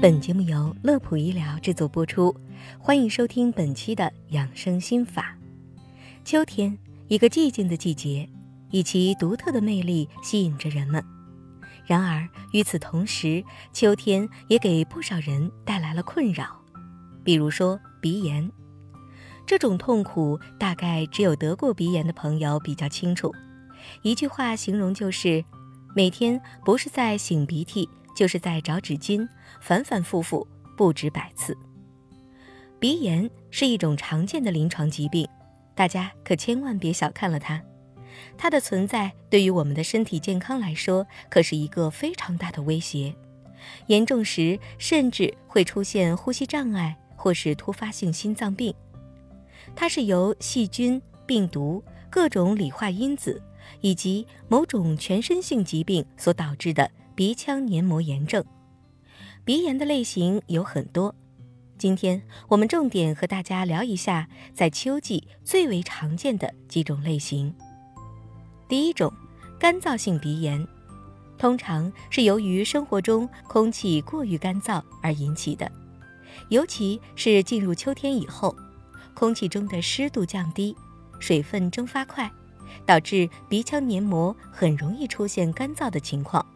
本节目由乐普医疗制作播出，欢迎收听本期的养生心法。秋天，一个寂静的季节，以其独特的魅力吸引着人们。然而，与此同时，秋天也给不少人带来了困扰，比如说鼻炎。这种痛苦，大概只有得过鼻炎的朋友比较清楚。一句话形容就是：每天不是在擤鼻涕，就是在找纸巾，反反复复不止百次。鼻炎是一种常见的临床疾病，大家可千万别小看了它。它的存在对于我们的身体健康来说，可是一个非常大的威胁。严重时，甚至会出现呼吸障碍或是突发性心脏病。它是由细菌、病毒、各种理化因子以及某种全身性疾病所导致的鼻腔黏膜炎症。鼻炎的类型有很多，今天我们重点和大家聊一下在秋季最为常见的几种类型。第一种，干燥性鼻炎，通常是由于生活中空气过于干燥而引起的，尤其是进入秋天以后。空气中的湿度降低，水分蒸发快，导致鼻腔黏膜很容易出现干燥的情况，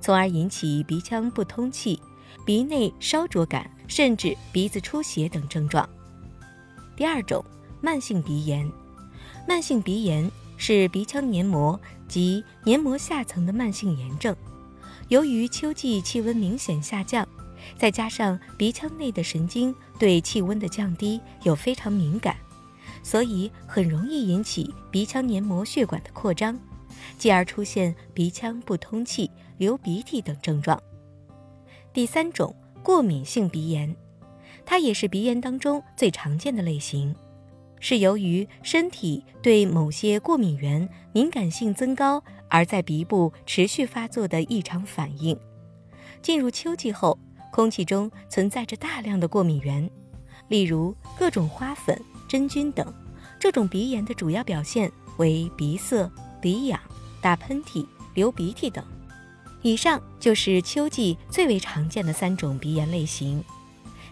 从而引起鼻腔不通气、鼻内烧灼感，甚至鼻子出血等症状。第二种，慢性鼻炎。慢性鼻炎是鼻腔黏膜及黏膜下层的慢性炎症，由于秋季气温明显下降。再加上鼻腔内的神经对气温的降低有非常敏感，所以很容易引起鼻腔黏膜血管的扩张，继而出现鼻腔不通气、流鼻涕等症状。第三种过敏性鼻炎，它也是鼻炎当中最常见的类型，是由于身体对某些过敏源敏感性增高而在鼻部持续发作的异常反应。进入秋季后。空气中存在着大量的过敏源，例如各种花粉、真菌等。这种鼻炎的主要表现为鼻塞、鼻痒、打喷嚏、流鼻涕等。以上就是秋季最为常见的三种鼻炎类型。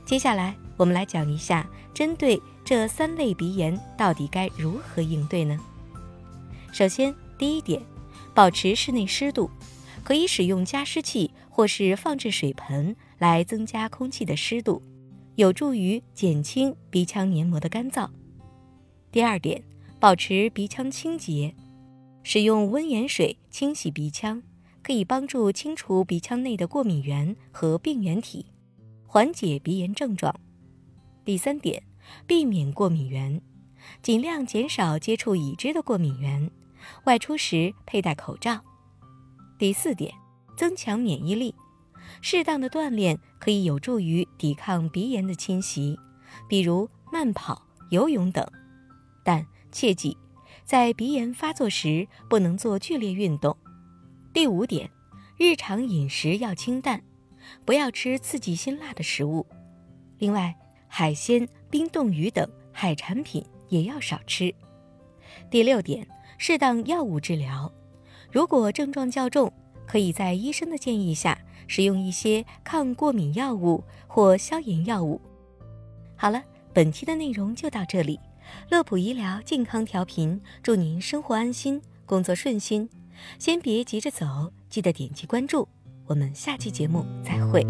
接下来我们来讲一下，针对这三类鼻炎到底该如何应对呢？首先，第一点，保持室内湿度，可以使用加湿器或是放置水盆。来增加空气的湿度，有助于减轻鼻腔黏膜的干燥。第二点，保持鼻腔清洁，使用温盐水清洗鼻腔，可以帮助清除鼻腔内的过敏源和病原体，缓解鼻炎症状。第三点，避免过敏源，尽量减少接触已知的过敏源，外出时佩戴口罩。第四点，增强免疫力。适当的锻炼可以有助于抵抗鼻炎的侵袭，比如慢跑、游泳等。但切记，在鼻炎发作时不能做剧烈运动。第五点，日常饮食要清淡，不要吃刺激辛辣的食物。另外，海鲜、冰冻鱼等海产品也要少吃。第六点，适当药物治疗，如果症状较重，可以在医生的建议下。使用一些抗过敏药物或消炎药物。好了，本期的内容就到这里。乐普医疗健康调频，祝您生活安心，工作顺心。先别急着走，记得点击关注。我们下期节目再会。